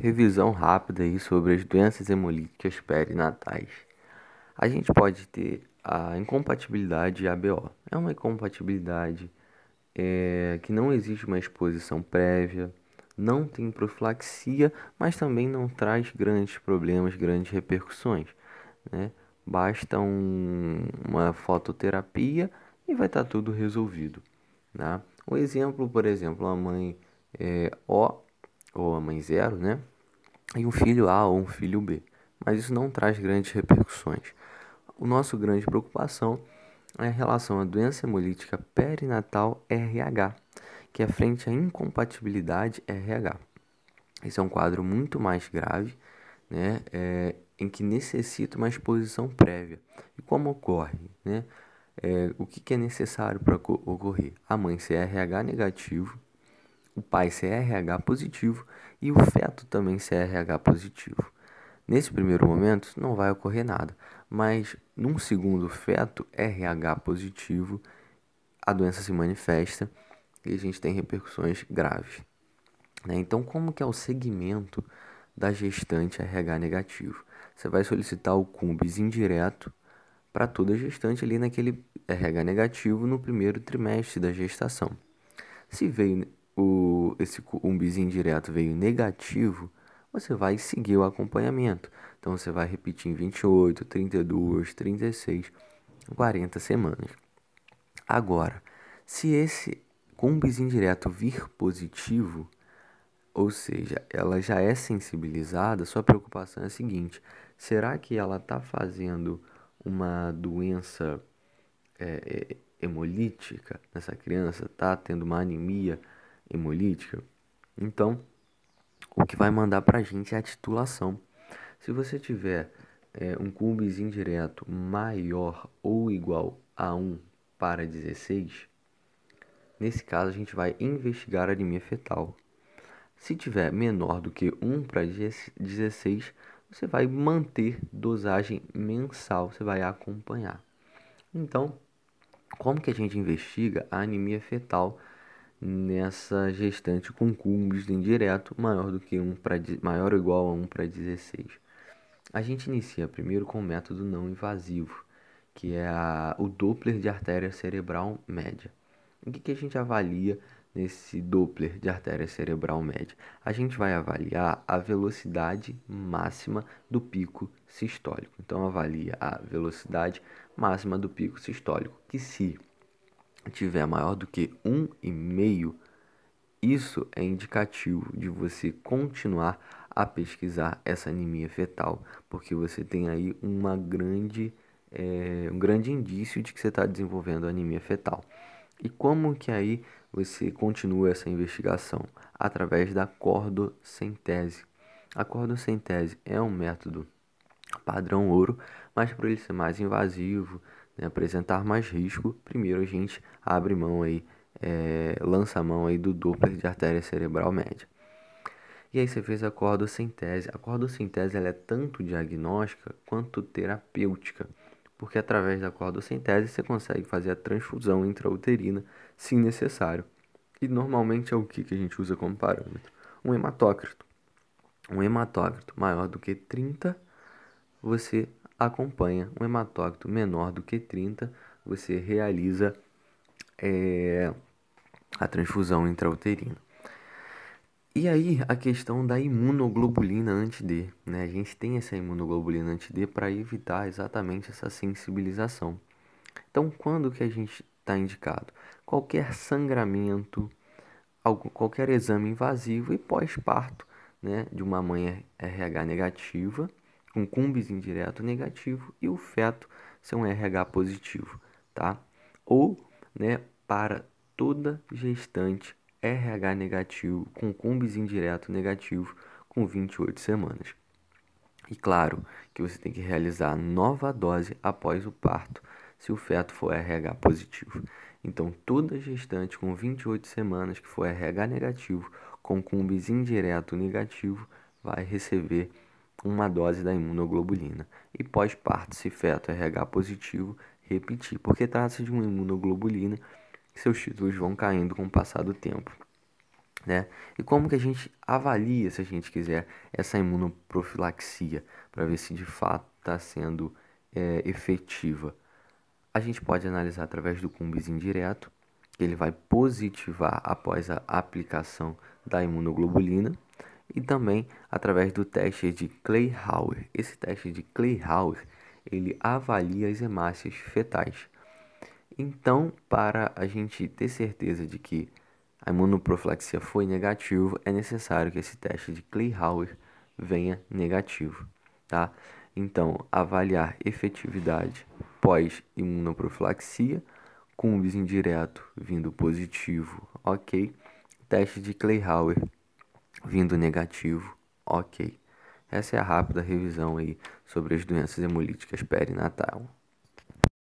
Revisão rápida aí sobre as doenças hemolíticas perinatais. A gente pode ter a incompatibilidade ABO. É uma incompatibilidade é, que não existe uma exposição prévia, não tem profilaxia, mas também não traz grandes problemas, grandes repercussões. Né? Basta um, uma fototerapia e vai estar tá tudo resolvido. Né? O exemplo, por exemplo, a mãe é, O ou a mãe zero, né? E um filho A ou um filho B. Mas isso não traz grandes repercussões. O nosso grande preocupação é em relação à doença hemolítica perinatal RH, que é frente à incompatibilidade RH. Esse é um quadro muito mais grave, né? É, em que necessita uma exposição prévia. E como ocorre, né? É, o que, que é necessário para ocorrer? A mãe ser RH negativo, o pai CRH positivo e o feto também CRH positivo. Nesse primeiro momento não vai ocorrer nada, mas num segundo feto RH positivo, a doença se manifesta e a gente tem repercussões graves. Né? Então, como que é o segmento da gestante RH negativo? Você vai solicitar o CUMBIS indireto para toda gestante ali naquele RH negativo no primeiro trimestre da gestação. Se veio o, esse umbizinho direto veio negativo, você vai seguir o acompanhamento. Então você vai repetir em 28, 32, 36, 40 semanas. Agora, se esse umbizinho direto vir positivo, ou seja, ela já é sensibilizada, sua preocupação é a seguinte: será que ela está fazendo uma doença é, hemolítica nessa criança? Está tendo uma anemia? Hemolítica. Então, o que vai mandar para a gente é a titulação. Se você tiver é, um cumbizinho direto maior ou igual a 1 para 16, nesse caso a gente vai investigar a anemia fetal. Se tiver menor do que 1 para 16, você vai manter dosagem mensal, você vai acompanhar. Então, como que a gente investiga a anemia fetal nessa gestante com cumbis indireto maior do que 1 para maior ou igual a 1 para 16. A gente inicia primeiro com o método não invasivo, que é a, o Doppler de artéria cerebral média. O que, que a gente avalia nesse Doppler de artéria cerebral média? A gente vai avaliar a velocidade máxima do pico sistólico. Então avalia a velocidade máxima do pico sistólico, que se tiver maior do que 1,5, isso é indicativo de você continuar a pesquisar essa anemia fetal, porque você tem aí uma grande, é, um grande indício de que você está desenvolvendo anemia fetal. E como que aí você continua essa investigação? Através da cordocentese. A cordocentese é um método padrão ouro, mas para ele ser mais invasivo, né, apresentar mais risco, primeiro a gente abre mão aí, é, lança mão aí do Doppler de artéria cerebral média. E aí você fez a cordocentese. A cordocentese ela é tanto diagnóstica quanto terapêutica, porque através da cordocentese você consegue fazer a transfusão intrauterina se necessário. E normalmente é o que, que a gente usa como parâmetro? Um hematócrito. Um hematócrito maior do que 30, você acompanha um hematócrito menor do que 30, você realiza é, a transfusão intrauterina. E aí a questão da imunoglobulina anti-D, né? A gente tem essa imunoglobulina anti-D para evitar exatamente essa sensibilização. Então, quando que a gente está indicado? Qualquer sangramento, qualquer exame invasivo e pós-parto, né, de uma mãe RH negativa um cumbis indireto negativo e o feto ser um RH positivo, tá? Ou, né, para toda gestante RH negativo com cumbis indireto negativo com 28 semanas. E claro que você tem que realizar nova dose após o parto, se o feto for RH positivo. Então, toda gestante com 28 semanas que for RH negativo com cumbis indireto negativo vai receber uma dose da imunoglobulina. E pós-parto, se feto RH positivo, repetir, porque trata-se de uma imunoglobulina seus títulos vão caindo com o passar do tempo. né? E como que a gente avalia, se a gente quiser, essa imunoprofilaxia para ver se de fato está sendo é, efetiva? A gente pode analisar através do cumbis indireto, que ele vai positivar após a aplicação da imunoglobulina, e também através do teste de Clay-Hauer. Esse teste de Clay-Hauer, ele avalia as hemácias fetais. Então, para a gente ter certeza de que a imunoprofilaxia foi negativo, é necessário que esse teste de Clay-Hauer venha negativo, tá? Então, avaliar efetividade pós-imunoprofilaxia, cumbis indireto vindo positivo, ok. Teste de Clay-Hauer vindo negativo, ok. Essa é a rápida revisão aí sobre as doenças hemolíticas perinatal.